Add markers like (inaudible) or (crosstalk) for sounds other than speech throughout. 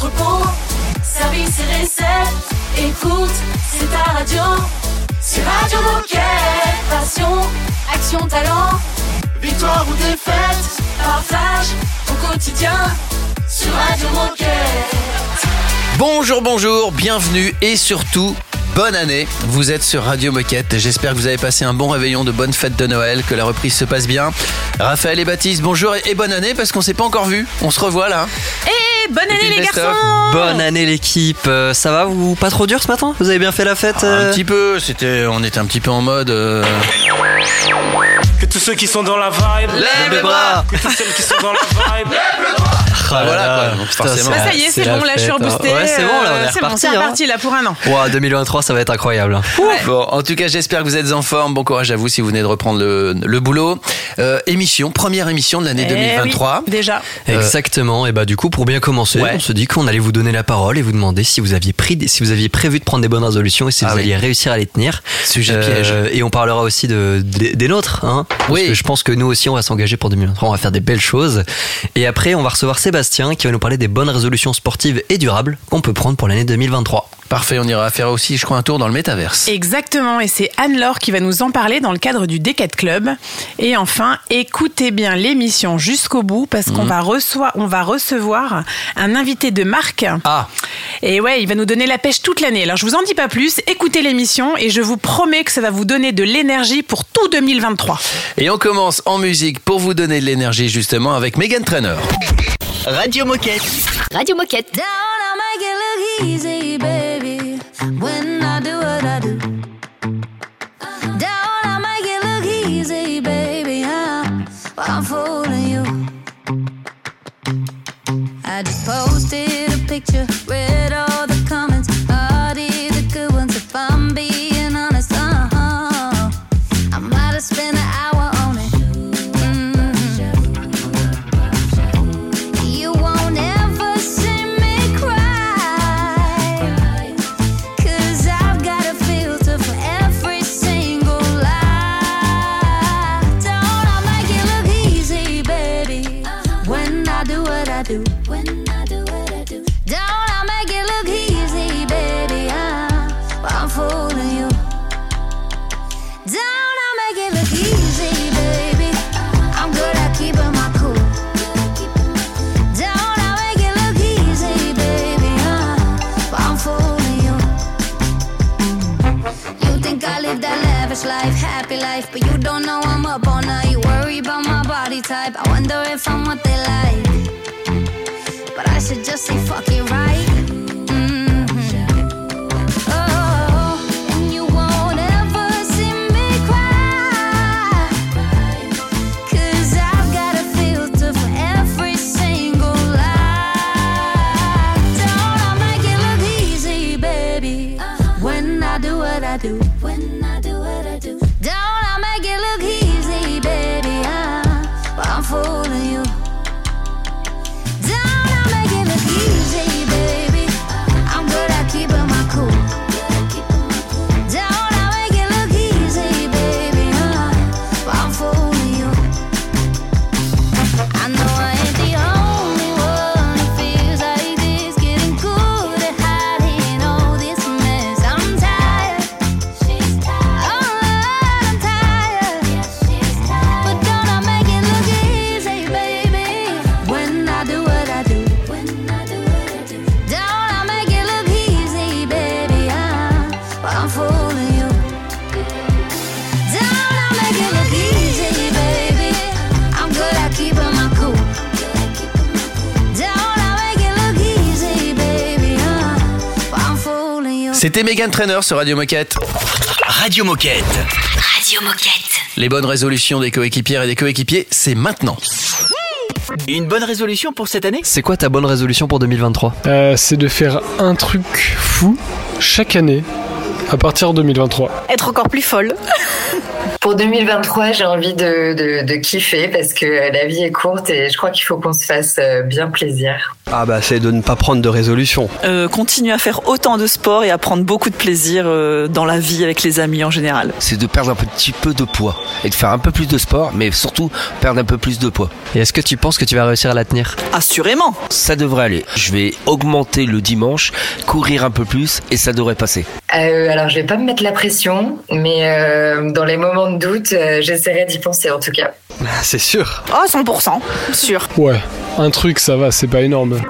entrepôt, service et recettes. Écoute, c'est ta radio. C'est Radio Moquette. Passion, action, talent. Victoire ou défaite, partage au quotidien sur Radio Moquette. Bonjour, bonjour, bienvenue et surtout bonne année. Vous êtes sur Radio Moquette. J'espère que vous avez passé un bon réveillon de bonne fête de Noël, que la reprise se passe bien. Raphaël et Baptiste, bonjour et bonne année parce qu'on s'est pas encore vu. On se revoit là. Et bonne année les garçons. Bonne année l'équipe, Euh, ça va vous Pas trop dur ce matin? Vous avez bien fait la fête Un euh petit peu, c'était, on était un petit peu en mode. euh, Que tous ceux qui sont dans la vibe, Lève les bras. Que tous celles qui sont dans la vibe. Ah voilà, là quoi. putain, forcément. Bah, ça y est, c'est bon, là je suis reboostée. Ouais, c'est bon là, on euh, est c'est bon, c'est hein. reparti là pour un an. Ouah, 2023, ça va être incroyable. hein. Ouais. Bon, en tout cas, j'espère que vous êtes en forme. Bon courage à vous si vous venez de reprendre le, le boulot. Euh, émission, première émission de l'année Eh 2023. oui, déjà. Exactement. Et bah du coup, pour bien commencer, Ouais. on se dit qu'on allait vous donner la parole et vous demander si vous aviez pris, des- si vous aviez prévu de prendre des bonnes résolutions et si Ah vous oui. alliez réussir à les tenir. Sujet Euh, piège. Et on parlera aussi de, des, des nôtres. Hein, parce Oui. que je pense que nous aussi, on va s'engager pour 2023. On va faire des belles choses. Et après, on va recevoir Sébastien qui va nous parler des bonnes résolutions sportives et durables qu'on peut prendre pour l'année 2023. Parfait, on ira faire aussi, je crois, un tour dans le métaverse. Exactement, et c'est Anne-Laure qui va nous en parler dans le cadre du Decade Club. Et enfin, écoutez bien l'émission jusqu'au bout parce Mhm. qu'on va, reçoit- on va recevoir un invité de marque. Ah, Et ouais, il va nous donner la pêche toute l'année. Alors je vous en dis pas plus, écoutez l'émission et je vous promets que ça va vous donner de l'énergie pour tout 2023. et on commence en musique pour vous donner de l'énergie justement avec Megan Trainer. Radio Moquette. Radio Moquette. Down, I make it look easy, I should C'était Megan Trainer sur Radio Moquette. Radio Moquette. Radio Moquette. Les bonnes résolutions des coéquipières et des coéquipiers, c'est maintenant. Une bonne résolution pour cette année? C'est quoi ta bonne résolution pour 2023 Euh, c'est de faire un truc fou chaque année à partir de 2023. Être encore plus folle. Pour 2023, j'ai envie de, de, de kiffer parce que la vie est courte et je crois qu'il faut qu'on se fasse euh, bien plaisir. Ah bah c'est de ne pas prendre de résolution. Euh, continuer à faire autant de sport et à prendre beaucoup de plaisir euh, dans la vie avec les amis en général. C'est de perdre un petit peu de poids et de faire un peu plus de sport, mais surtout perdre un peu plus de poids. Et est-ce que tu penses que tu vas réussir à la tenir? Assurément. Ça devrait aller. Je vais augmenter le dimanche, courir un peu plus et ça devrait passer. Euh, alors, je vais pas me mettre la pression, mais euh, dans les moments de doute, euh, j'essaierai d'y penser en tout cas. C'est sûr. Oh, 100%, sûr. Ouais, un truc, ça va, c'est pas énorme.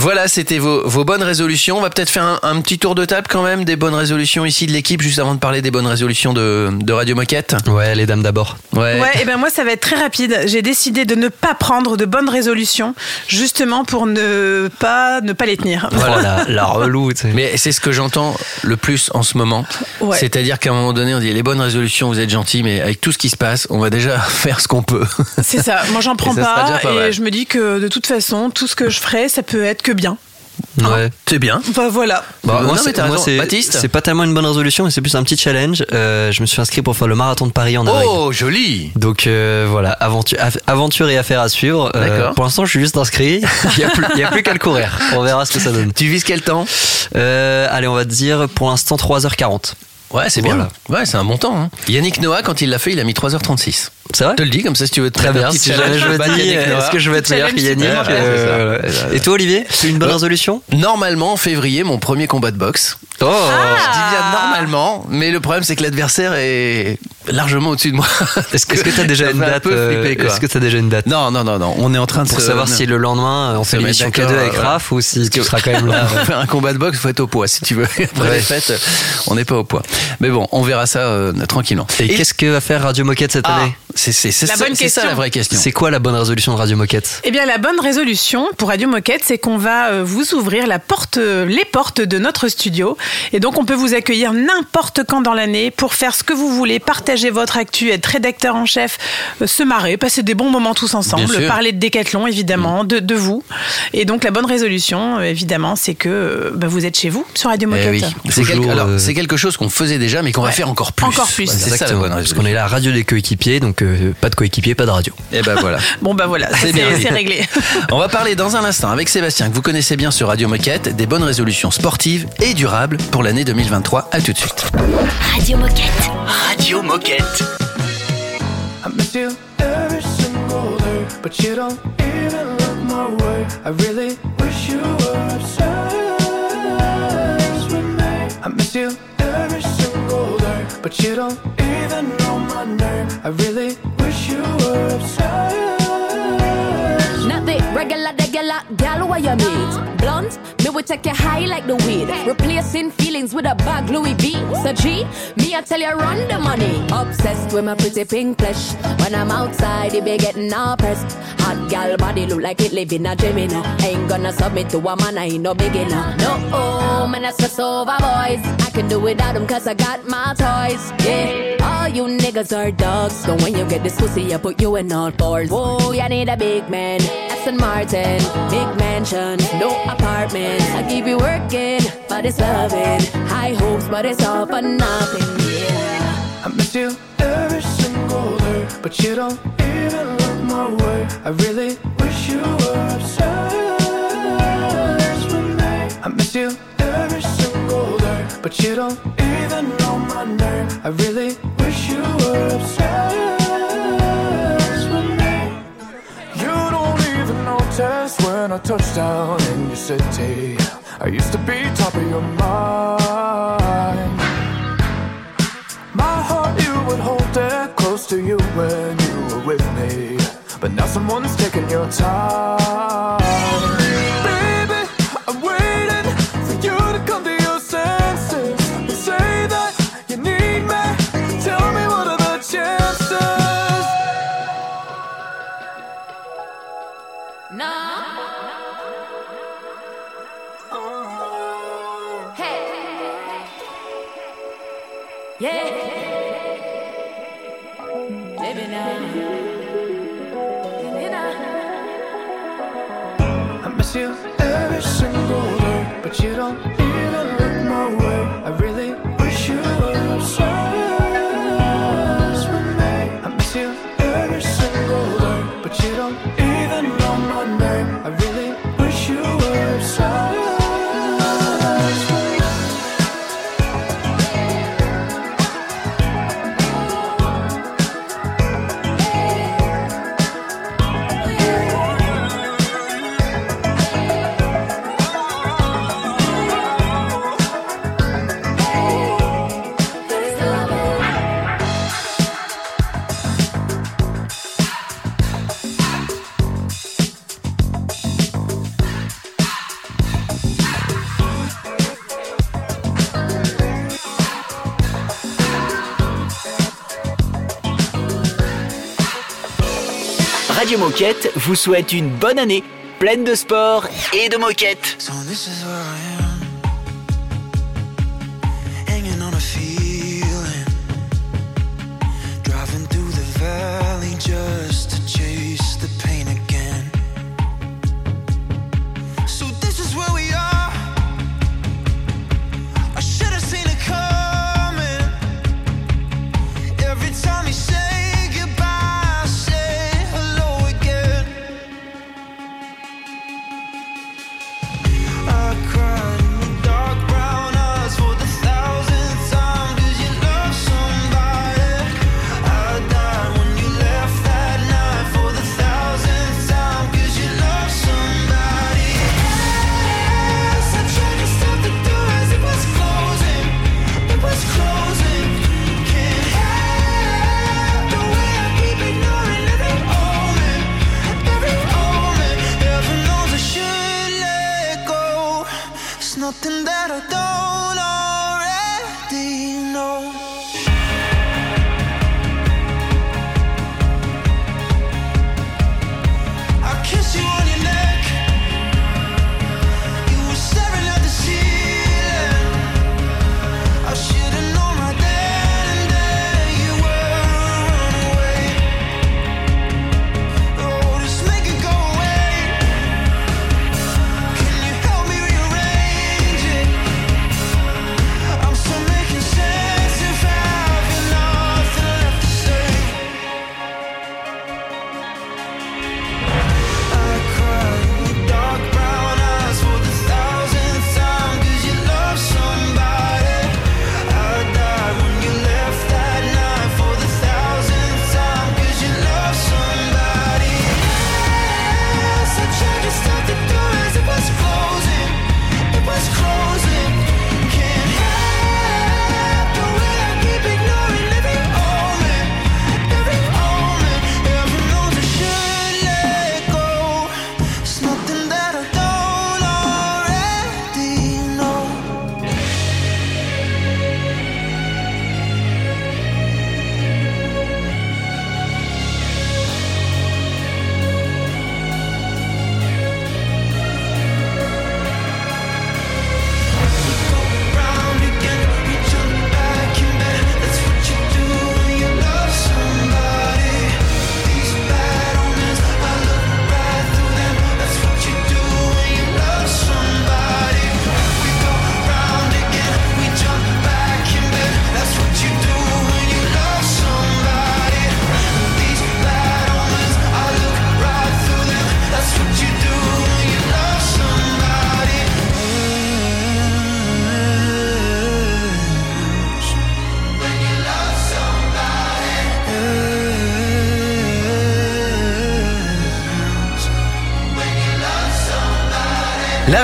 Voilà, c'était vos, vos bonnes résolutions. On va peut-être faire un, un petit tour de table quand même des bonnes résolutions ici de l'équipe, juste avant de parler des bonnes résolutions de, de Radio Moquette. Ouais, les dames d'abord. Ouais. Ouais, et ben moi ça va être très rapide. J'ai décidé de ne pas prendre de bonnes résolutions, justement pour ne pas ne pas les tenir. Voilà, (laughs) la, la relou. Mais c'est ce que j'entends le plus en ce moment. Ouais. C'est-à-dire qu'à un moment donné, on dit les bonnes résolutions, vous êtes gentils, mais avec tout ce qui se passe, on va déjà (laughs) faire ce qu'on peut. C'est ça. Moi j'en prends Et pas, pas et mal. je me dis que de toute façon, tout ce que je ferai, ça peut être que bien. Ouais. C'est bien. Bah voilà. Bah, moi, c'est- t'as moi, c'est Baptiste c'est pas tellement une bonne résolution, mais c'est plus un petit challenge. Euh, je me suis inscrit pour faire le marathon de Paris en avril. Oh, joli Donc euh, voilà, aventure, et affaire à suivre. Euh, D'accord. pour l'instant, je suis juste inscrit. (laughs) Il n'y a plus, qu'à le courir. On verra ce que ça donne. Tu vises quel temps? Euh, allez, on va dire pour l'instant 3h40. Ouais, c'est Voilà. bien. Ouais, c'est un bon temps. hein. Yannick Noah, quand il l'a fait, il a mis 3h36. C'est vrai Je te le dis, comme ça, si tu veux te Très bien. Si jamais je me dis, est-ce que je vais être meilleur que Yannick Euh. Et toi, Olivier C'est une bonne Euh, résolution Normalement, en février, mon premier combat de boxe. Oh Je dis bien normalement, mais le problème, c'est que l'adversaire est largement au-dessus de moi. (laughs) Est-ce que tu as déjà une fait un date euh. Est-ce que tu as déjà une date Non, non, non, non. On est en train de Pour se- savoir si le lendemain on se fait l'émission d'accord, K2 avec. Raph ou si tu seras quand même là. Pour faire un combat de boxe, faut être au poids si tu veux. Après les fêtes, on n'est pas au poids. Mais bon, on verra ça euh, tranquillement. Et, qu'est-ce que va faire Radio Moquette cette Ah, année? C'est ça, ça la vraie question. C'est quoi la bonne résolution de Radio Moquette? Eh bien, la bonne résolution pour Radio Moquette, c'est qu'on va euh, vous ouvrir la porte, euh, les portes de notre studio. Et donc, on peut vous accueillir n'importe quand dans l'année pour faire ce que vous voulez, partager votre actu, être rédacteur en chef, euh, se marrer, passer des bons moments tous ensemble, parler de décathlon, évidemment, de, de vous. Et donc, la bonne résolution, évidemment, c'est que bah, vous êtes chez vous sur Radio Eh Moquette. oui. C'est quelque, alors, euh, c'est quelque chose qu'on faisait déjà, mais qu'on va faire encore plus. Encore plus. Voilà, c'est ça la Exactement, bonne Parce résolution. qu'on est la radio des coéquipiers, donc euh, pas de coéquipiers, pas de radio. Et ben voilà. (laughs) Bon, bah voilà, C'est c'est bien. c'est réglé. On va parler dans un instant avec Sébastien, que vous connaissez bien sur Radio Moquette, des bonnes résolutions sportives et durables pour l'année 2023. À tout de suite. Radio Moquette. Radio Moquette. I miss you every single day, but you don't even look my way. I really wish you were obsessed with me. I miss you every single day, but you don't even know name. I really wish you were obsessed. Not the regular, regular gal what you meet. Blunt, me will take you high like the weed. Replacing feelings with a bag Louis V. So G, me I tell you run the money. Obsessed with my pretty pink flesh. When I'm outside, it be getting all pressed. Hot gal body look like it live in a Gemini. Ain't gonna submit to a man, I ain't no beginner. No, oh, man, I stress over boys. I can do without them cause I got my toys. Yeah, all you niggas are dogs. So when you get this pussy, I put you in all fours. Whoa, you need a big man. Aston Martin, big mansion, no apartment. I keep you working, but it's loving. High hopes, but it's all for nothing. Yeah. I miss you every single day, but you don't even look my way. I really wish you were obsessed. I miss you but you don't even know my name. I really wish you were obsessed with me. You don't even notice when I touch down in your city. I used to be top of your mind. My heart, you would hold it close to you when you were with me. But now someone's taking your time. Yeah. I miss you every single day, but you don't Moquette vous souhaite une bonne année, pleine de sport et de moquettes. So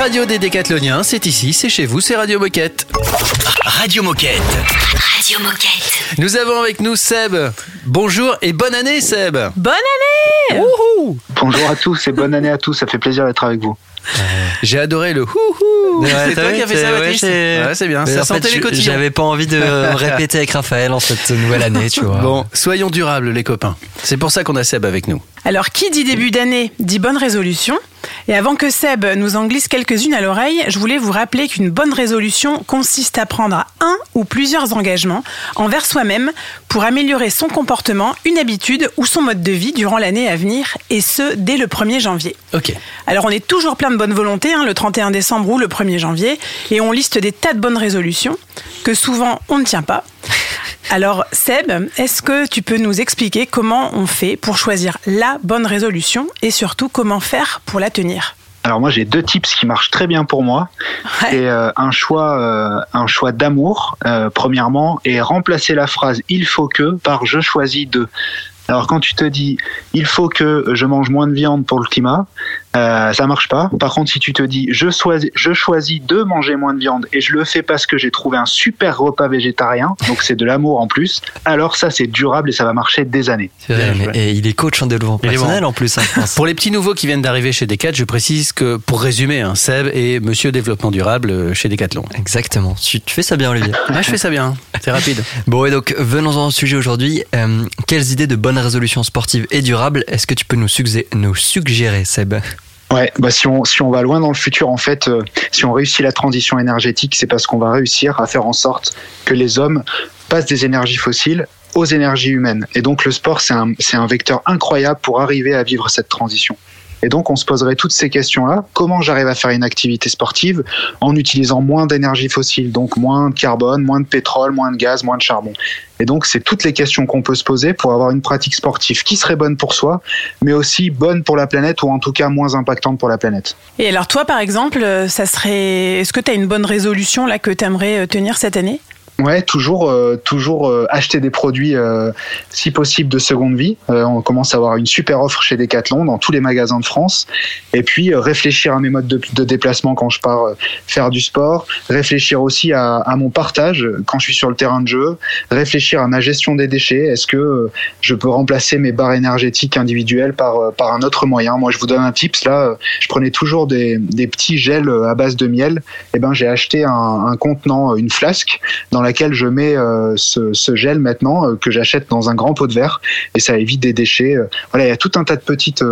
radio des décathloniens, c'est ici, c'est chez vous, c'est Radio Moquette. Radio Moquette. Radio Moquette. Nous avons avec nous Seb. Bonjour et bonne année Seb. Bonne année Bonjour à tous et bonne année à tous, ça fait plaisir d'être avec vous. J'ai adoré le houhou. Ouais, c'est toi qui as fait c'est- ça, ouais, Baptiste c'est- Ouais, c'est bien. Mais Ça fait, sentait les je- cotillons. J'avais pas envie de me (laughs) répéter avec Raphaël en cette nouvelle année, tu vois. Bon, soyons durables les copains. C'est pour ça qu'on a Seb avec nous. Alors, qui dit début d'année dit bonne résolution. Et avant que Seb nous en glisse quelques-unes à l'oreille, je voulais vous rappeler qu'une bonne résolution consiste à prendre un ou plusieurs engagements envers soi-même pour améliorer son comportement, une habitude ou son mode de vie durant l'année à venir, et ce, dès le 1er janvier. Ok. Alors on est toujours plein de bonne volonté, hein, le 31 décembre ou le 1er janvier, et on liste des tas de bonnes résolutions que souvent on ne tient pas. Alors Seb, est-ce que tu peux nous expliquer comment on fait pour choisir la bonne résolution et surtout comment faire pour la tenir? Alors moi j'ai deux tips qui marchent très bien pour moi. C'est euh, un choix, euh, un choix d'amour euh, premièrement et remplacer la phrase il faut que par je choisis de. Alors quand tu te dis il faut que je mange moins de viande pour le climat, euh, ça marche pas. Par contre si tu te dis je choisis, je choisis de manger moins de viande et je le fais parce que j'ai trouvé un super repas végétarien, donc c'est de l'amour en plus, alors ça c'est durable et ça va marcher des années. C'est vrai, mais- et il est coach en développement Il est personnel bon. en plus. hein. Pour les petits nouveaux qui viennent d'arriver chez Decat, je précise que, pour résumer, hein, Seb est monsieur développement durable euh, chez Decathlon. Exactement. Tu, tu fais ça bien, Olivier. Ouais, je fais ça bien. C'est rapide. Bon, et donc, venons-en au sujet aujourd'hui. Euh, quelles idées de bonnes bonnes résolutions sportives et durables. Est-ce que tu peux nous, suggé- nous suggérer, Seb Ouais, bah si on si on va loin dans le futur, en fait, euh, si on réussit la transition énergétique, c'est parce qu'on va réussir à faire en sorte que les hommes passent des énergies fossiles aux énergies humaines. Et donc le sport, c'est un c'est un vecteur incroyable pour arriver à vivre cette transition. Et donc on se poserait toutes ces questions-là. Comment j'arrive à faire une activité sportive en utilisant moins d'énergie fossile, donc moins de carbone, moins de pétrole, moins de gaz, moins de charbon? Et donc c'est toutes les questions qu'on peut se poser pour avoir une pratique sportive qui serait bonne pour soi, mais aussi bonne pour la planète ou en tout cas moins impactante pour la planète. Et alors toi, par exemple, euh, ça serait. Est-ce que tu as une bonne résolution là que tu aimerais tenir cette année? Ouais, toujours, euh, toujours euh, acheter des produits, euh, si possible, de seconde vie. Euh, on commence à avoir une super offre chez Decathlon dans tous les magasins de France. Et puis euh, réfléchir à mes modes de, de déplacement quand je pars euh, faire du sport. Réfléchir aussi à, à mon partage quand je suis sur le terrain de jeu. Réfléchir à ma gestion des déchets. Est-ce que je peux remplacer mes barres énergétiques individuelles par, par un autre moyen? Moi, je vous donne un tips. Là, je prenais toujours des, des petits gels à base de miel. Et ben, j'ai acheté un, un contenant, une flasque dans laquelle je mets euh, ce, ce gel maintenant euh, que j'achète dans un grand pot de verre et ça évite des déchets. Euh, Voilà, il y a tout un tas de petites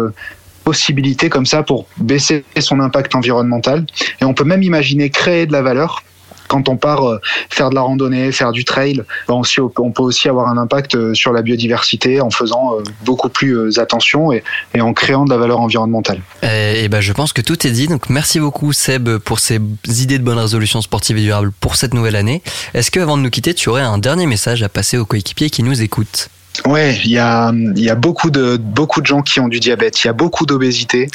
possibilités comme ça pour baisser son impact environnemental et on peut même imaginer créer de la valeur. Quand on part euh, faire de la randonnée, faire du trail, ben on peut aussi avoir un impact euh, sur la biodiversité en faisant euh, beaucoup plus attention et, en créant de la valeur environnementale. Et, ben, je pense que tout est dit. Donc, merci beaucoup, Seb, pour ces idées de bonnes résolutions sportives et durables pour cette nouvelle année. Est-ce que, avant de nous quitter, tu aurais un dernier message à passer aux coéquipiers qui nous écoutent? Ouais, il y a, y a beaucoup de beaucoup de gens qui ont du diabète, il y a beaucoup d'obésité.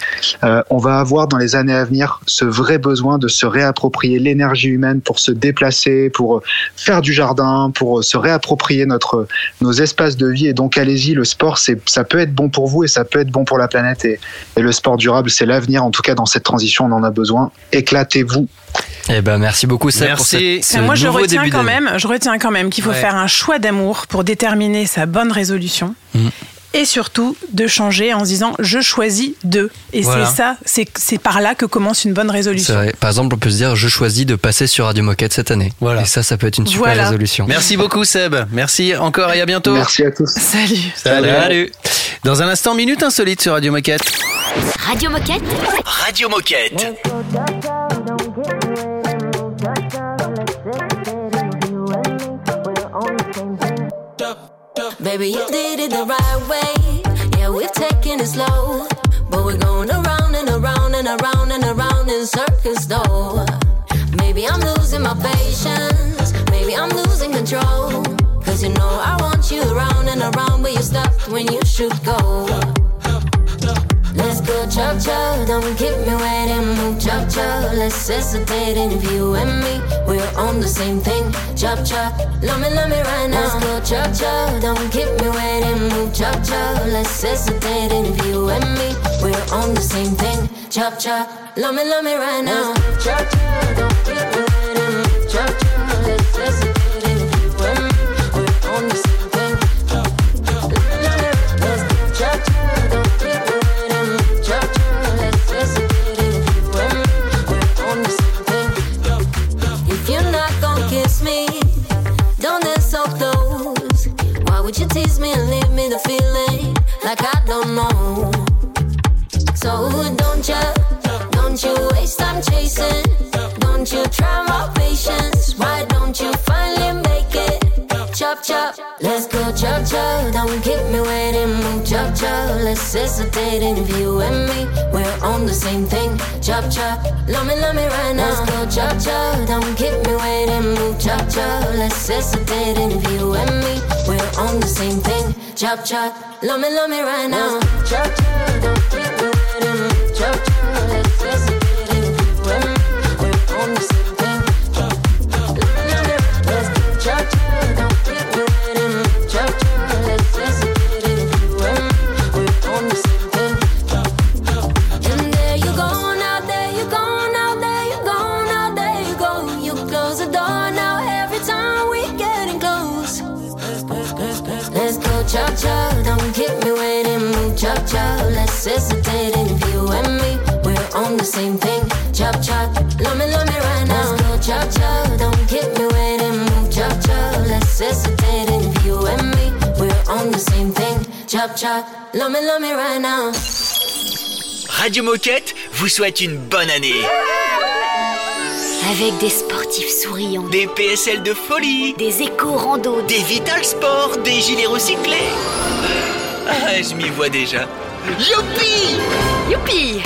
Euh, on va avoir dans les années à venir ce vrai besoin de se réapproprier l'énergie humaine pour se déplacer, pour faire du jardin, pour se réapproprier notre nos espaces de vie. Et donc allez-y, le sport, ça peut être bon pour vous et ça peut être bon pour la planète. Et, et le sport durable, c'est l'avenir. En tout cas, dans cette transition, on en a besoin. Éclatez-vous. Eh ben, merci beaucoup, Seb, pour cette- ce Ben, moi, je retiens début quand même, je retiens quand même qu'il faut Ouais. faire un choix d'amour pour déterminer sa bonne résolution. Mm. Et surtout de changer en se disant je choisis de. Et Voilà. c'est ça, c'est c'est par là que commence une bonne C'est résolution. vrai. Par exemple, on peut se dire, je choisis de passer sur Radio Moquette cette année. Voilà. Et ça, ça peut être une super Voilà. résolution. Merci beaucoup Seb. Merci encore et à bientôt. Merci à tous. Salut. Salut. Salut. Dans un instant, minute insolite sur Radio Moquette. Radio Moquette Radio Moquette. Baby, you did it the right way. Yeah, we've taken it slow. But we're going around and around and around and around in circles, though. Maybe I'm losing my patience. Maybe I'm losing control. Cause you know I want you around and around, but you stopped when you should go. Let's go chop chop, don't keep me waiting. Move chop chop, let's hesitate. And if you and me, we're on the same thing. Chop chop, love me, love me right now. Let's go chop chop, don't keep me waiting. Move chop chop, let's hesitate. And if you and me, we're on the same thing. Chop chop, love me, love me right now. Chop chop, don't keep me waiting. Chop chop, let's hesitate. Chop. Don't keep me waiting, move chop chop. Let's hesitate and if you and me, we're on the same thing. Chop chop, love me, love me right now. Let's go chop chop. Don't keep me waiting, move chop chop. Let's hesitate and if you and me, we're on the same thing. Chop chop, love me, love me right now. Chop chop, don't keep me waiting, move chop chop. Chop. Let's hesitate and if you and me, we're on the same thing. Chop chop, love me, love me right now. Let's go chop chop, don't keep me waiting, move chop chop. Let's hesitate and if you and me, we're on the same thing. chop chop. Love me, love me right now. Radio Moquette vous souhaite une bonne année. Avec des sportifs souriants, Des PSL de folie, des éco-randos, des Vital Sport, des gilets recyclés. Ah, je m'y vois déjà. Youpi Youpi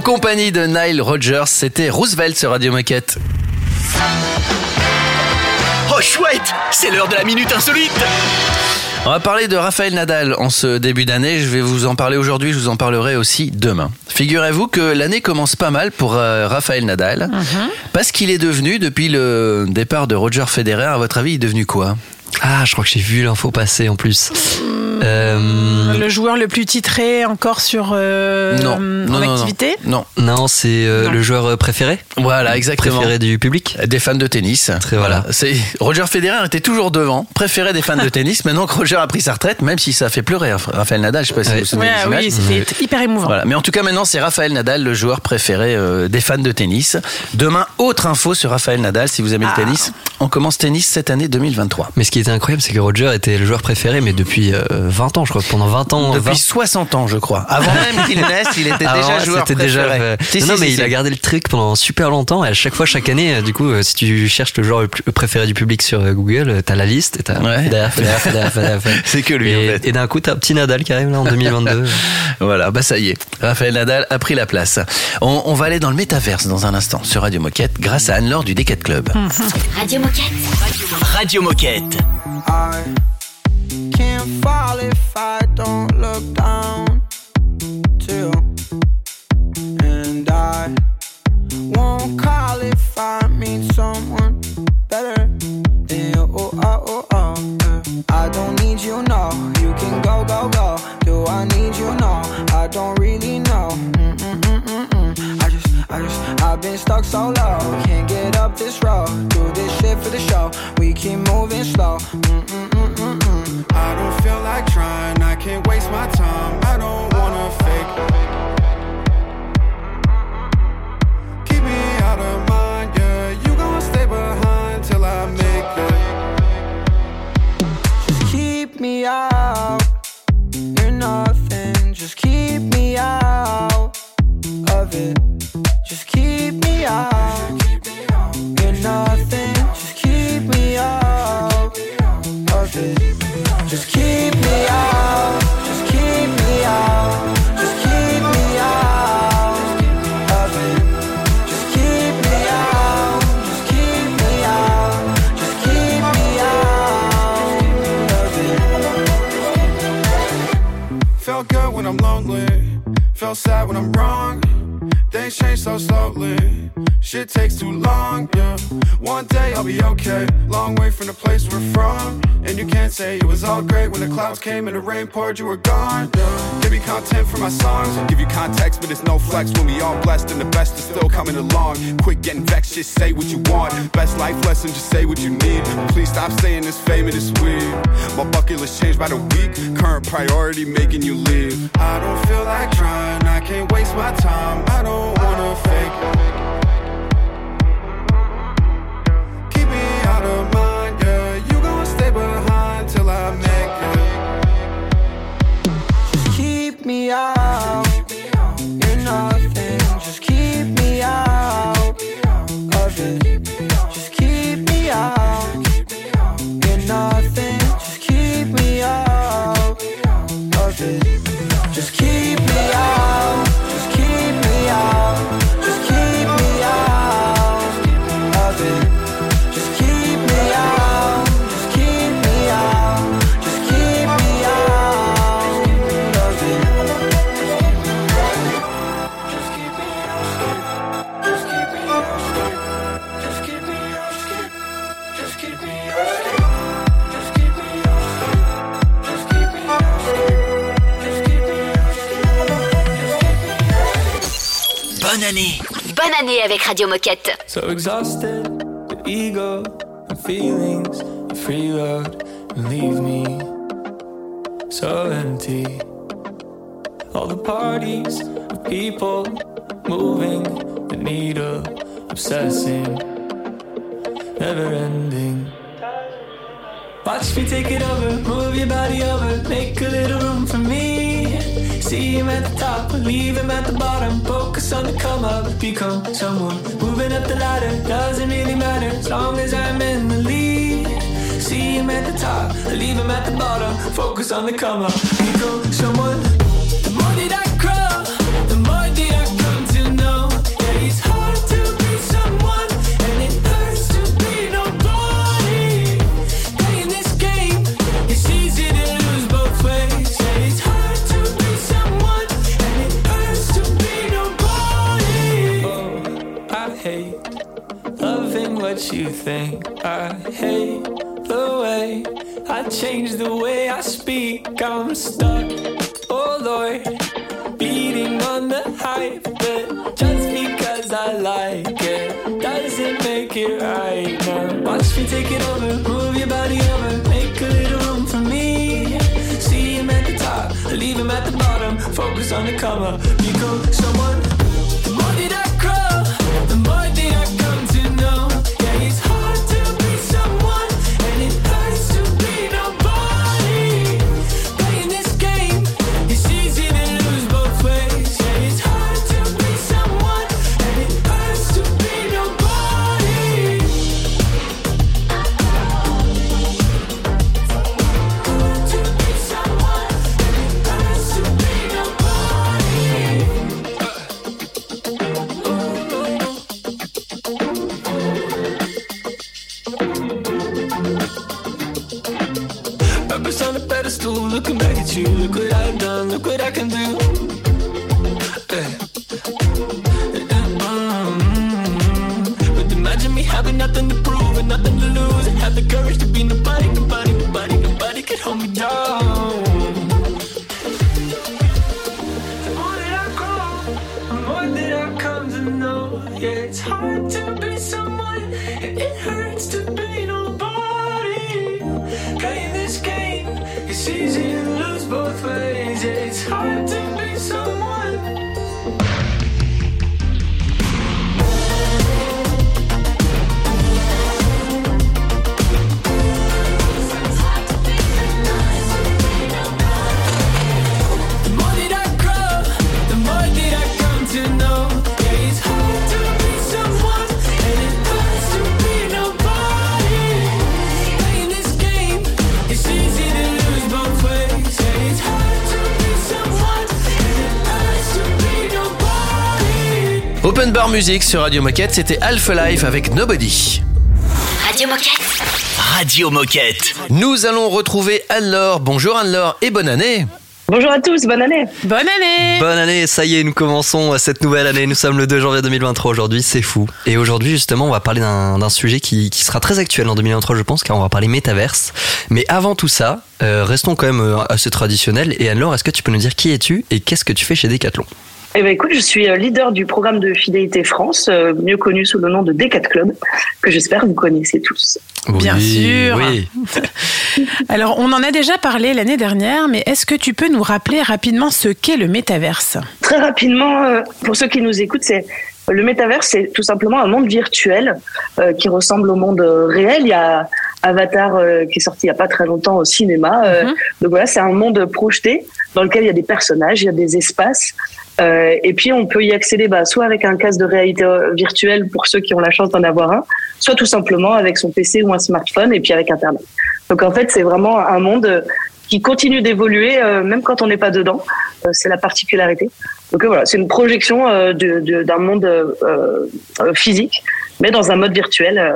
En compagnie de Nile Rogers, c'était Roosevelt sur Radio Moquette. Oh chouette C'est l'heure de la minute insolite On va parler de Raphaël Nadal en ce début d'année. Je vais vous en parler aujourd'hui, je vous en parlerai aussi demain. Figurez-vous que l'année commence pas mal pour euh, Raphaël Nadal, parce qu'il est devenu, depuis le départ de Roger Federer, à votre avis, il est devenu quoi? Ah, je crois que j'ai vu l'info passer en plus. Euh, Le joueur le plus titré encore sur euh, Non, en non, non, activité Non. Non, c'est euh, Non. le joueur préféré Voilà, exactement. Préféré du public Des fans de tennis. Très voilà. C'est Roger Federer était toujours devant, préféré des fans de (laughs) tennis. Maintenant que Roger a pris sa retraite, même si ça fait pleurer Raphaël Nadal, je sais pas si vous vous souvenez Ouais, des oui, c'était hyper émouvant. Voilà. Mais en tout cas, maintenant, c'est Raphaël Nadal, le joueur préféré euh, des fans de tennis. Demain, autre info sur Raphaël Nadal, si vous aimez Ah. le tennis. On commence tennis cette année 2023. Mais ce qui qui était incroyable, c'est que Roger était le joueur préféré, mais depuis euh, 20 ans, je crois. Pendant 20 ans. Depuis 20 60 ans, je crois. Avant (laughs) même qu'il naisse, il était Avant, déjà ouais, joueur préféré. déjà, euh, Si, non, si, non, mais si, il a gardé le truc pendant super longtemps. Et à chaque fois, chaque année, euh, du coup, euh, si tu cherches le joueur préféré du public sur euh, Google, t'as la liste et t'as Federer. (laughs) C'est que lui, Et, en fait. et d'un coup, t'as un petit Nadal qui arrive là en 2022. (laughs) Voilà, bah ça y est, Raphaël Nadal a pris la place. On, on va aller dans le métaverse dans un instant sur Radio Moquette grâce à Anne-Laure du Decade Club. Radio Moquette. Radio Moquette. I can't fall if I don't look down too. And I won't call if I meet someone better than you. Oh, oh, oh, oh. I don't need you, no. You can go, go, go. Do I need you? No. I don't really know. Mm-mm-mm-mm-mm. I've been stuck so low. Can't get up this road. Do this shit for the show. We keep moving slow. Mm-mm-mm-mm-mm. I don't feel like trying. I can't waste my time. Poured, you were gone. Give me content for my songs. Give you context, but it's no flex when we all blessed and the best is still coming along. Quit getting vexed, just say what you want. Best life lesson, just say what you need. Please stop saying this fame and this weed. My bucket list changed by the week. Current priority making you leave. I don't feel like trying, I can't waste my time. I don't wanna fake. Radio Moquette. So exhausted, the ego and feelings and freeload and leave me so empty. All the parties of people moving the needle, obsessing, never ending. Watch me take it over, move your body over, make a little room for me. See him at the top, leave him at the bottom. Focus on the come up, become someone. Moving up the ladder, doesn't really matter as long as I'm in the lead. See him at the top, leave him at the bottom. Focus on the come up, become someone. You think. I hate the way I change the way I speak. I'm stuck, oh Lord, beating on the hype. But just because I like it doesn't make it right now. Watch me take it over, move your body over, make a little room for me. See him at the top, leave him at the bottom. Focus on the come up, become someone. The more I Music sur Radio Moquette, c'était Alpha Life avec Nobody. Radio Moquette. Radio Moquette. Nous allons retrouver Anne-Laure. Bonjour Anne-Laure et bonne année. Bonjour à tous, bonne année. Bonne année. Bonne année, ça y est, nous commençons cette nouvelle année. Nous sommes le 2 janvier 2023 aujourd'hui, c'est fou. Et aujourd'hui, justement, on va parler d'un sujet qui, qui sera très actuel en 2023, je pense, car on va parler métaverse. Mais avant tout ça, euh, restons quand même euh, assez traditionnels. Et Anne-Laure, est-ce que tu peux nous dire qui es-tu et qu'est-ce que tu fais chez Decathlon? Eh ben écoute, je suis euh, leader du programme de fidélité France, euh, mieux connu sous le nom de D4 Club, que j'espère vous connaissez tous. Bien sûr. Oui. (laughs) Alors, on en a déjà parlé l'année dernière, mais est-ce que tu peux nous rappeler rapidement ce qu'est le métaverse? Très rapidement, euh, pour ceux qui nous écoutent, c'est le métaverse, c'est tout simplement un monde virtuel euh, qui ressemble au monde euh, réel. Il y a Avatar euh, qui est sorti il y a pas très longtemps au cinéma. Euh, Donc voilà, c'est un monde projeté dans lequel il y a des personnages, il y a des espaces. Et puis on peut y accéder bah, soit avec un casque de réalité virtuelle pour ceux qui ont la chance d'en avoir un, soit tout simplement avec son PC ou un smartphone et puis avec Internet. Donc en fait, c'est vraiment un monde qui continue d'évoluer euh, même quand on n'est pas dedans. Euh, c'est la particularité. Donc euh, voilà, c'est une projection d'un monde physique, mais dans un mode virtuel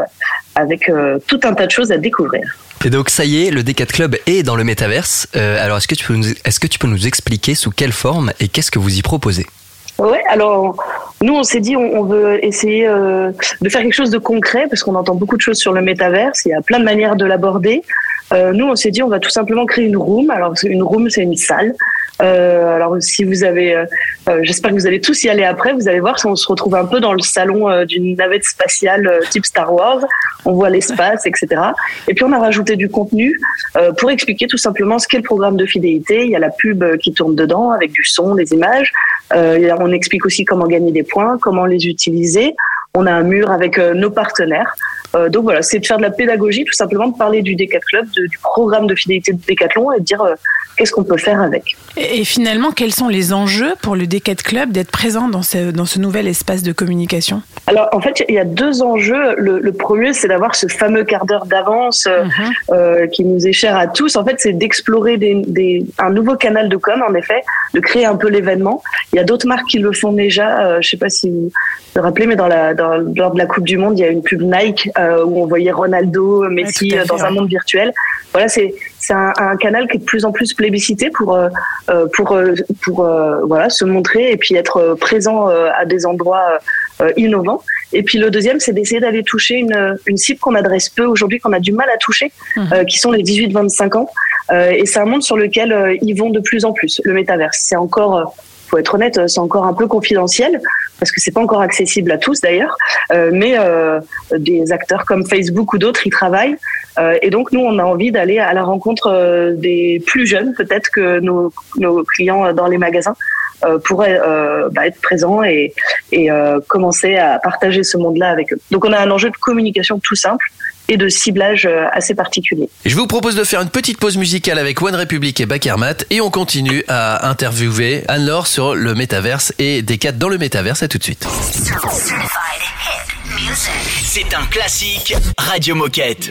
avec tout un tas de choses à découvrir. Et donc ça y est, le D4 Club est dans le métaverse. Alors est-ce que, tu peux est-ce que tu peux nous expliquer sous quelle forme et qu'est-ce que vous y proposez? Ouais, alors nous on s'est dit on, on veut essayer euh, de faire quelque chose de concret parce qu'on entend beaucoup de choses sur le métaverse, il y a plein de manières de l'aborder. Euh, nous on s'est dit on va tout simplement créer une room. Alors une room c'est une salle. Euh, alors si vous avez, euh, euh, j'espère que vous allez tous y aller après. Vous allez voir, on se retrouve un peu dans le salon euh, d'une navette spatiale type Star Wars. On voit l'espace, etc. Et puis on a rajouté du contenu pour expliquer tout simplement ce qu'est le programme de fidélité. Il y a la pub qui tourne dedans avec du son, des images. Euh, on explique aussi comment gagner des points, comment les utiliser. On a un mur avec euh, nos partenaires. Euh, donc voilà, c'est de faire de la pédagogie, tout simplement de parler du Decathlon, Club, de- du programme de fidélité de Decathlon et de dire euh, qu'est-ce qu'on peut faire avec. Et finalement, quels sont les enjeux pour le D4 Club d'être présent dans ce, dans ce nouvel espace de communication? Alors en fait, il y a deux enjeux. Le, le premier, c'est d'avoir ce fameux quart d'heure d'avance euh, qui nous est cher à tous. En fait, c'est d'explorer des, des- un nouveau canal de com, en effet, de créer un peu l'événement. Il y a d'autres marques qui le font déjà. Euh, je sais pas si vous vous rappelez, mais dans la, dans, lors de la Coupe du Monde, il y a une pub Nike euh, où on voyait Ronaldo, Messi euh, fait, dans un monde virtuel. Voilà, c'est c'est un, un canal qui est de plus en plus plébiscité pour euh, pour pour euh, voilà se montrer et puis être présent à des endroits innovants. Et puis le deuxième, c'est d'essayer d'aller toucher une, une cible qu'on adresse peu aujourd'hui, qu'on a du mal à toucher, euh, qui sont les 18-25 ans. Et c'est un monde sur lequel ils vont de plus en plus. Le métaverse, c'est encore, faut être honnête, euh, c'est encore un peu confidentiel parce que c'est pas encore accessible à tous d'ailleurs. Euh, mais euh, des acteurs comme Facebook ou d'autres y travaillent. Et donc nous, on a envie d'aller à la rencontre des plus jeunes, peut-être que nos, clients dans les magasins euh, pourraient euh, bah, être présents et, et euh, commencer à partager ce monde-là avec eux. Donc on a un enjeu de communication tout simple et de ciblage assez particulier. Je vous propose de faire une petite pause musicale avec One Republic et Bakermat et on continue à interviewer Anne-Laure sur le métaverse et Decat dans le métaverse. À tout de suite. C'est un classique Radio Moquette.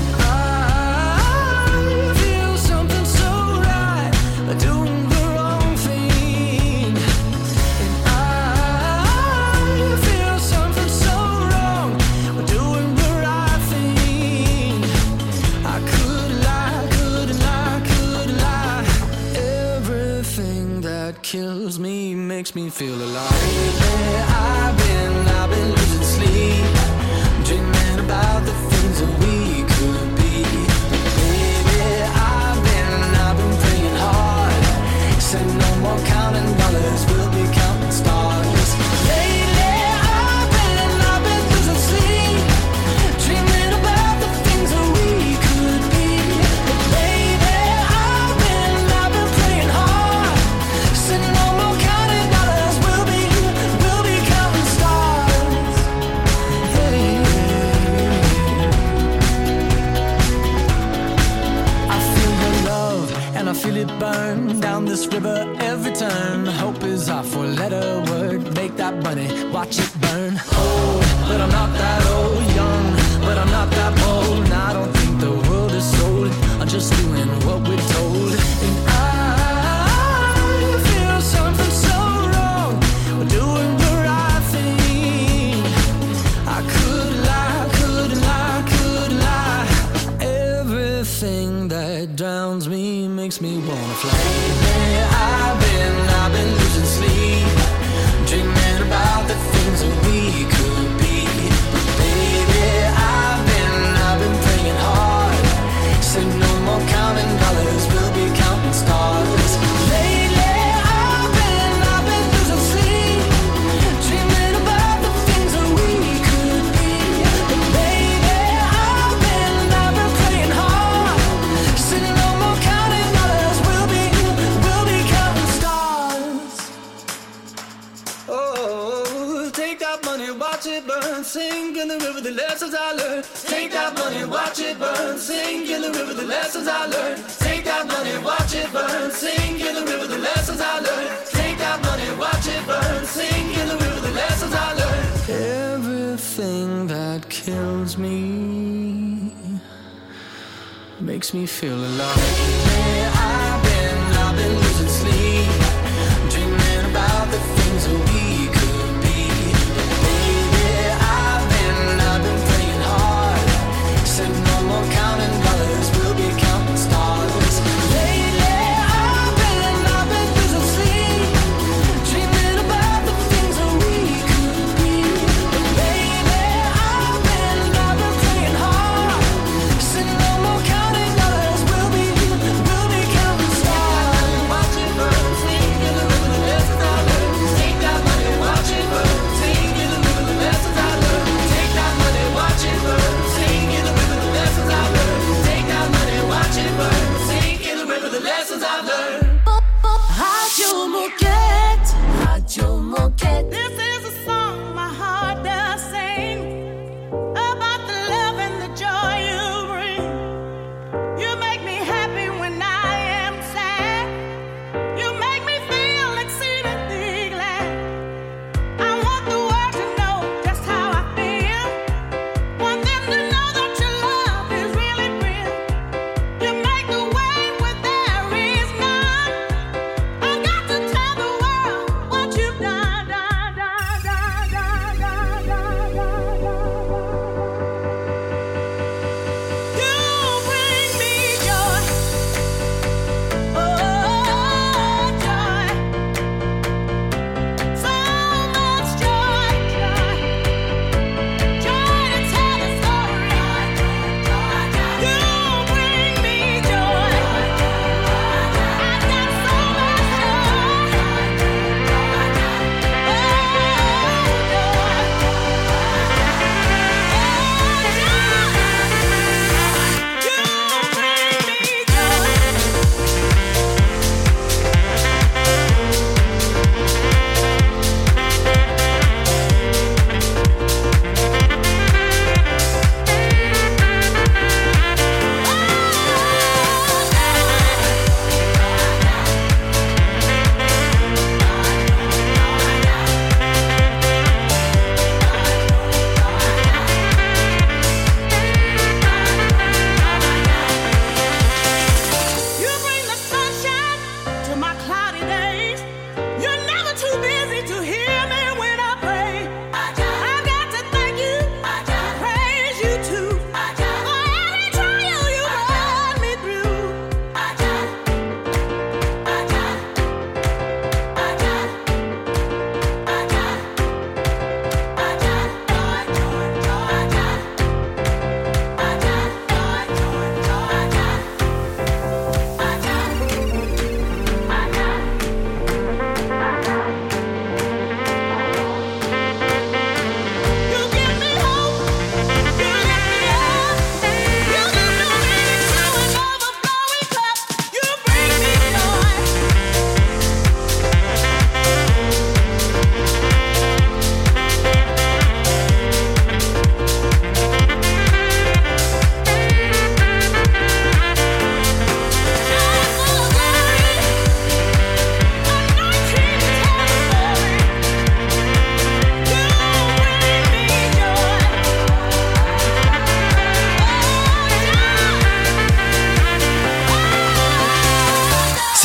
loves me makes me feel alive. Lately, I it burn down this river every turn. Hope is our four letter word. Make that money, watch it burn. Oh.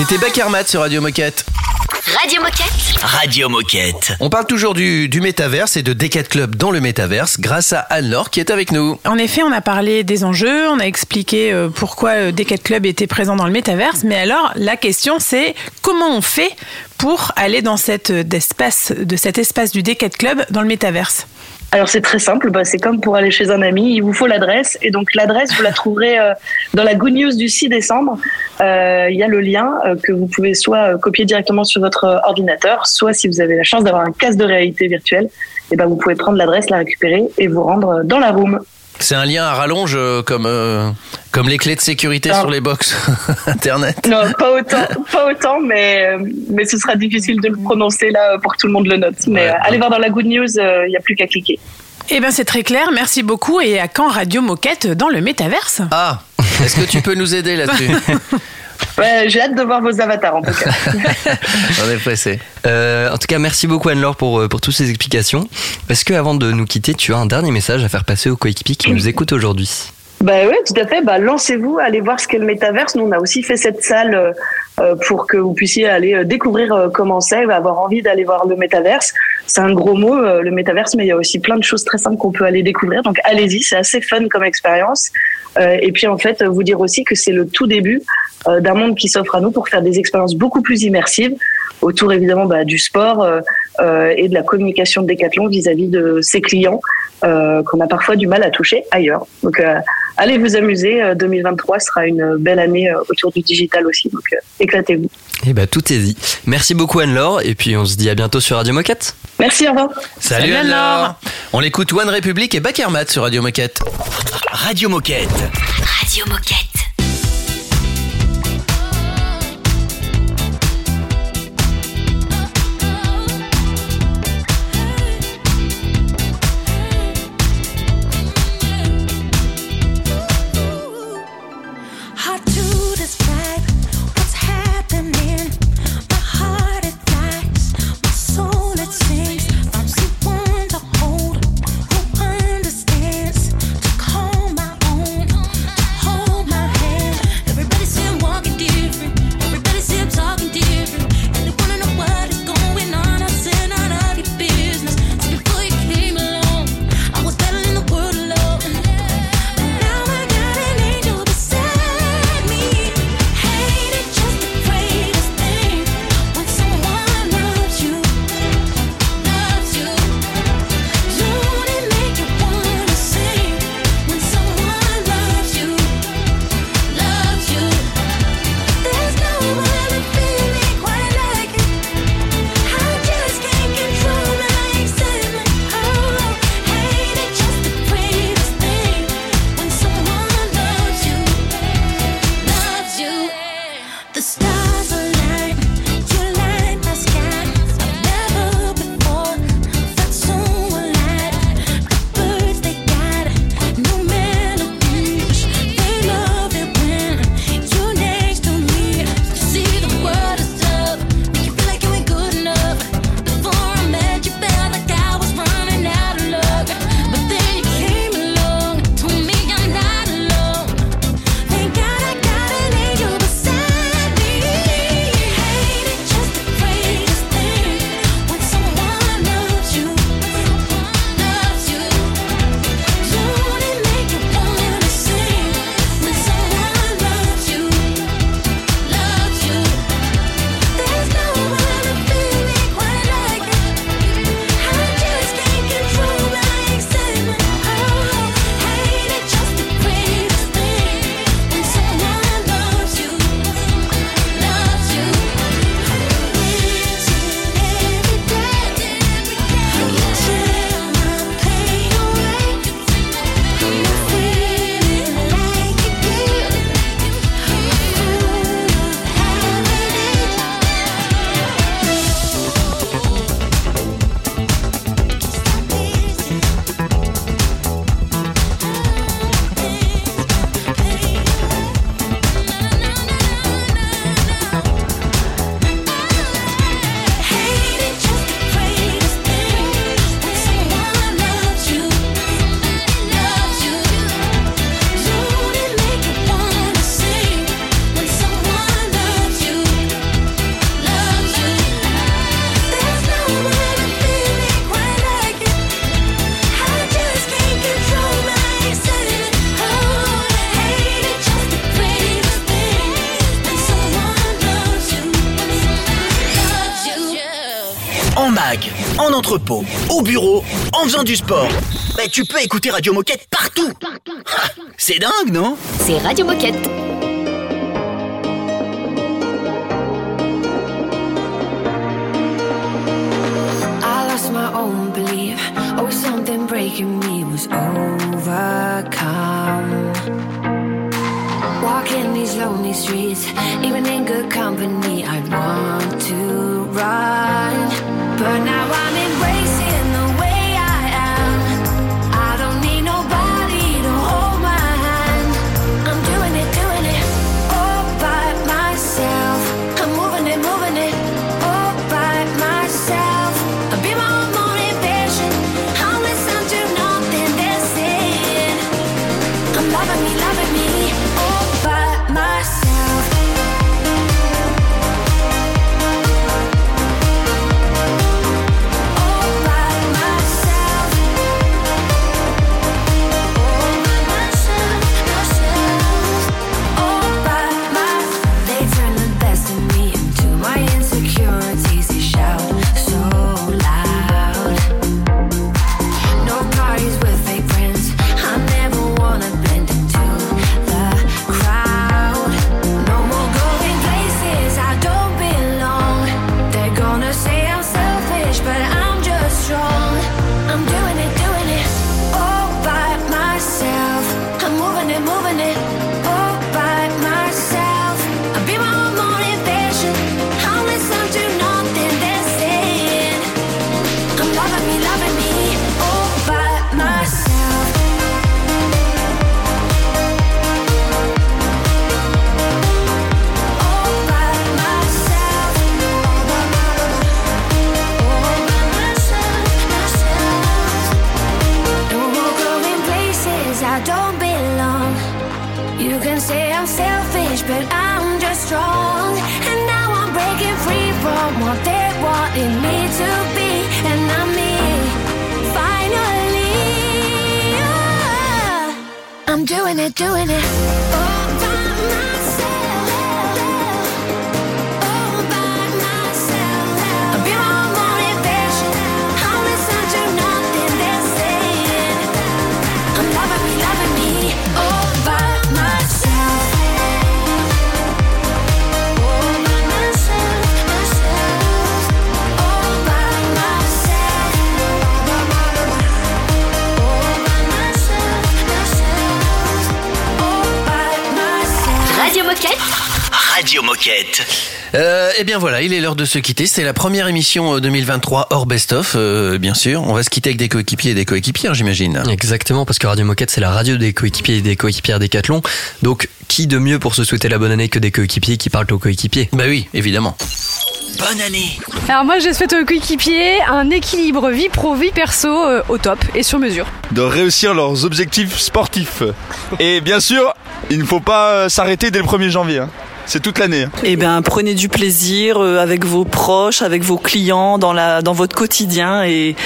C'était Bakermat sur Radio Moquette. Radio Moquette. Radio Moquette. On parle toujours du, du métaverse et de Decat Club dans le métaverse grâce à Anne-Laure qui est avec nous. En effet, on a parlé des enjeux, on a expliqué euh, pourquoi euh, Decathlon Club était présent dans le métaverse, mais alors la question c'est comment on fait pour aller dans cette euh, espace, de cet espace du Decathlon Club dans le métaverse? Alors c'est très simple, bah, c'est comme pour aller chez un ami, il vous faut l'adresse et donc l'adresse vous la trouverez euh, dans la Good News du 6 décembre. Euh, Il y a le lien euh, que vous pouvez soit copier directement sur votre ordinateur, soit si vous avez la chance d'avoir un casque de réalité virtuelle, et ben vous pouvez prendre l'adresse, la récupérer et vous rendre dans la room. C'est un lien à rallonge euh, comme, euh, comme les clés de sécurité Ah. sur les box (laughs) internet. Non, pas autant, pas autant, mais euh, mais ce sera difficile de le prononcer là pour que tout le monde le note. Mais Ouais. allez voir dans la Good News, euh, il n'y a plus qu'à cliquer. Eh bien c'est très clair, merci beaucoup et à quand Radio Moquette dans le métaverse? Ah, est-ce que tu peux nous aider là-dessus? (laughs) J'ai hâte de voir vos avatars en tout cas. (laughs) On est pressé. Euh, en tout cas, merci beaucoup Anne-Laure pour, euh, pour toutes ces explications. Est-ce que avant de nous quitter, tu as un dernier message à faire passer aux coéquipiers qui nous écoutent aujourd'hui? Bah oui, tout à fait. Bah lancez-vous, allez voir ce qu'est le métaverse. Nous, on a aussi fait cette salle euh, euh, pour que vous puissiez aller euh, découvrir comment c'est, avoir envie d'aller voir le métaverse. C'est un gros mot, le métaverse, mais il y a aussi plein de choses très simples qu'on peut aller découvrir. Donc allez-y, c'est assez fun comme expérience. Et puis en fait, vous dire aussi que c'est le tout début d'un monde qui s'offre à nous pour faire des expériences beaucoup plus immersives autour évidemment bah, du sport et de la communication de Decathlon vis-à-vis de ses clients qu'on a parfois du mal à toucher ailleurs. Donc allez vous amuser. Euh, 2023 sera une belle année euh, autour du digital aussi. Donc euh, éclatez-vous. Eh ben, tout est dit. Merci beaucoup Anne-Laure et puis on se dit à bientôt sur Radio Moquette. Merci, au revoir. Salut, Salut, Anne-Laure. On écoute One Republic et Bakermat sur Radio Moquette. Radio Moquette. Radio Moquette. Entrepôt, au bureau, en faisant du sport. Bah, tu peux écouter Radio Moquette partout. Ah, C'est dingue, non? C'est Radio Moquette. I lost my own belief. Oh, something breaking me was overcome. Walking these lonely streets, even in good company, Radio Moquette. Euh, eh bien voilà, il est l'heure de se quitter. C'est la première émission euh, 2023 hors best-of, euh, bien sûr. On va se quitter avec des coéquipiers et des coéquipières, j'imagine. Exactement, parce que Radio Moquette, c'est la radio des coéquipiers et des coéquipières Décathlon. Donc, qui de mieux pour se souhaiter la bonne année que des coéquipiers qui parlent aux coéquipiers? Bah oui, évidemment. Bonne année Alors moi je souhaite aux coéquipiers un équilibre vie pro vie perso euh, au top et sur mesure. de réussir leurs objectifs sportifs. Et bien sûr, il ne faut pas euh, s'arrêter dès le 1er janvier. hein. C'est toute l'année. hein. Eh bien, prenez du plaisir euh, avec vos proches, avec vos clients, dans, la, dans votre quotidien et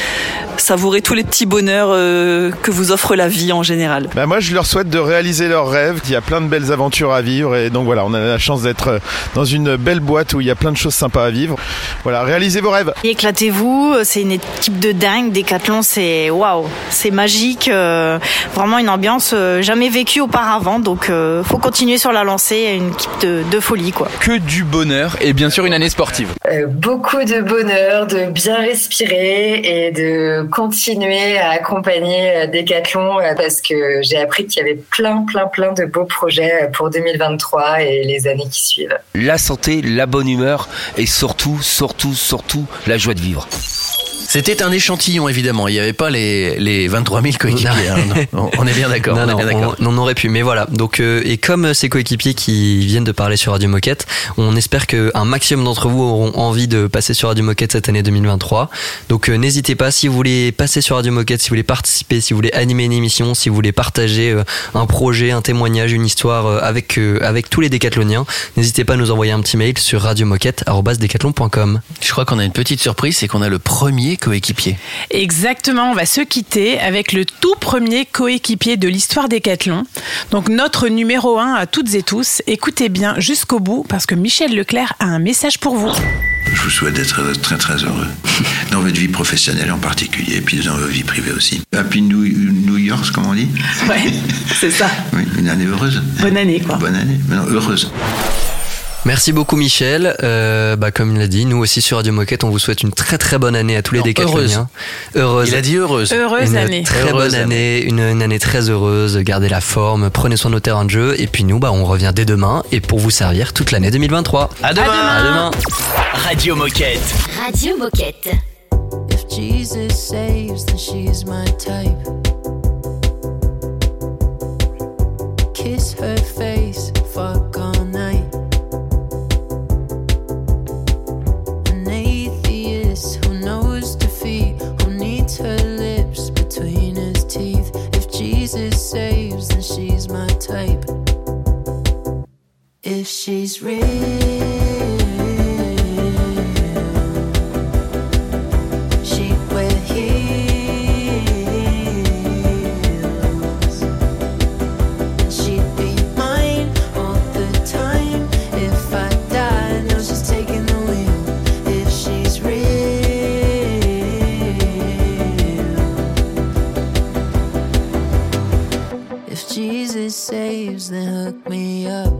savourez tous les petits bonheurs euh, que vous offre la vie en général. Bah, moi, je leur souhaite de réaliser leurs rêves. Il y a plein de belles aventures à vivre. Et donc voilà, on a la chance d'être euh, dans une belle boîte où il y a plein de choses sympas à vivre. Voilà, réalisez vos rêves. Éclatez-vous, c'est une équipe de dingue. Decathlon, c'est waouh, c'est magique. euh, vraiment une ambiance jamais vécue auparavant. Donc, euh, faut continuer sur la lancée. Une équipe de, de folie, quoi. Que du bonheur et bien sûr une année sportive. Euh, beaucoup de bonheur, de bien respirer et de continuer à accompagner euh, Decathlon euh, parce que j'ai appris qu'il y avait plein, plein, plein de beaux projets pour 2023 et les années qui suivent. La santé, la bonne humeur et surtout, surtout, surtout la joie de vivre. C'était un échantillon, évidemment. Il n'y avait pas les, les 23 000 coéquipiers. hein. On est bien d'accord. Non, on est bien d'accord. on, on aurait pu, mais voilà. Donc, euh, et comme euh, ces coéquipiers qui viennent de parler sur Radio Moquette, on espère qu'un maximum d'entre vous auront envie de passer sur Radio Moquette cette année 2023. Donc, euh, n'hésitez pas si vous voulez passer sur Radio Moquette, si vous voulez participer, si vous voulez animer une émission, si vous voulez partager euh, un projet, un témoignage, une histoire avec avec tous les décathloniens, n'hésitez pas à nous envoyer un petit mail sur radiomoquette@decathlon.com. Je crois qu'on a une petite surprise, c'est qu'on a le premier coéquipier. Exactement, on va se quitter avec le tout premier coéquipier de l'histoire Décathlon. Donc notre numéro 1 à toutes et tous. Écoutez bien jusqu'au bout parce que Michel Leclerc a un message pour vous. Je vous souhaite d'être très très heureux. (laughs) Dans votre vie professionnelle en particulier, et puis dans votre vie privée aussi. Happy New, New York, comme on dit Ouais, c'est ça. Oui, une année heureuse. Bonne année, quoi. Bonne année, non, heureuse. Merci beaucoup Michel. Euh, bah, comme il l'a dit, nous aussi sur Radio Moquette, on vous souhaite une très très bonne année à tous les décathloniens. Heureuse. Il a dit heureuse. Heureuse une année. Très Heureuse bonne année, une, une année très heureuse. Gardez la forme, prenez soin de nos terrains de jeu. Et puis nous, bah, on revient dès demain et pour vous servir toute l'année 2023. À demain. À demain. Radio Moquette. Radio Moquette. If Jesus saves, then she's my type. Kiss her face, fuck all Jesus saves, then she's my type. If she's real. Saves, then hook me up.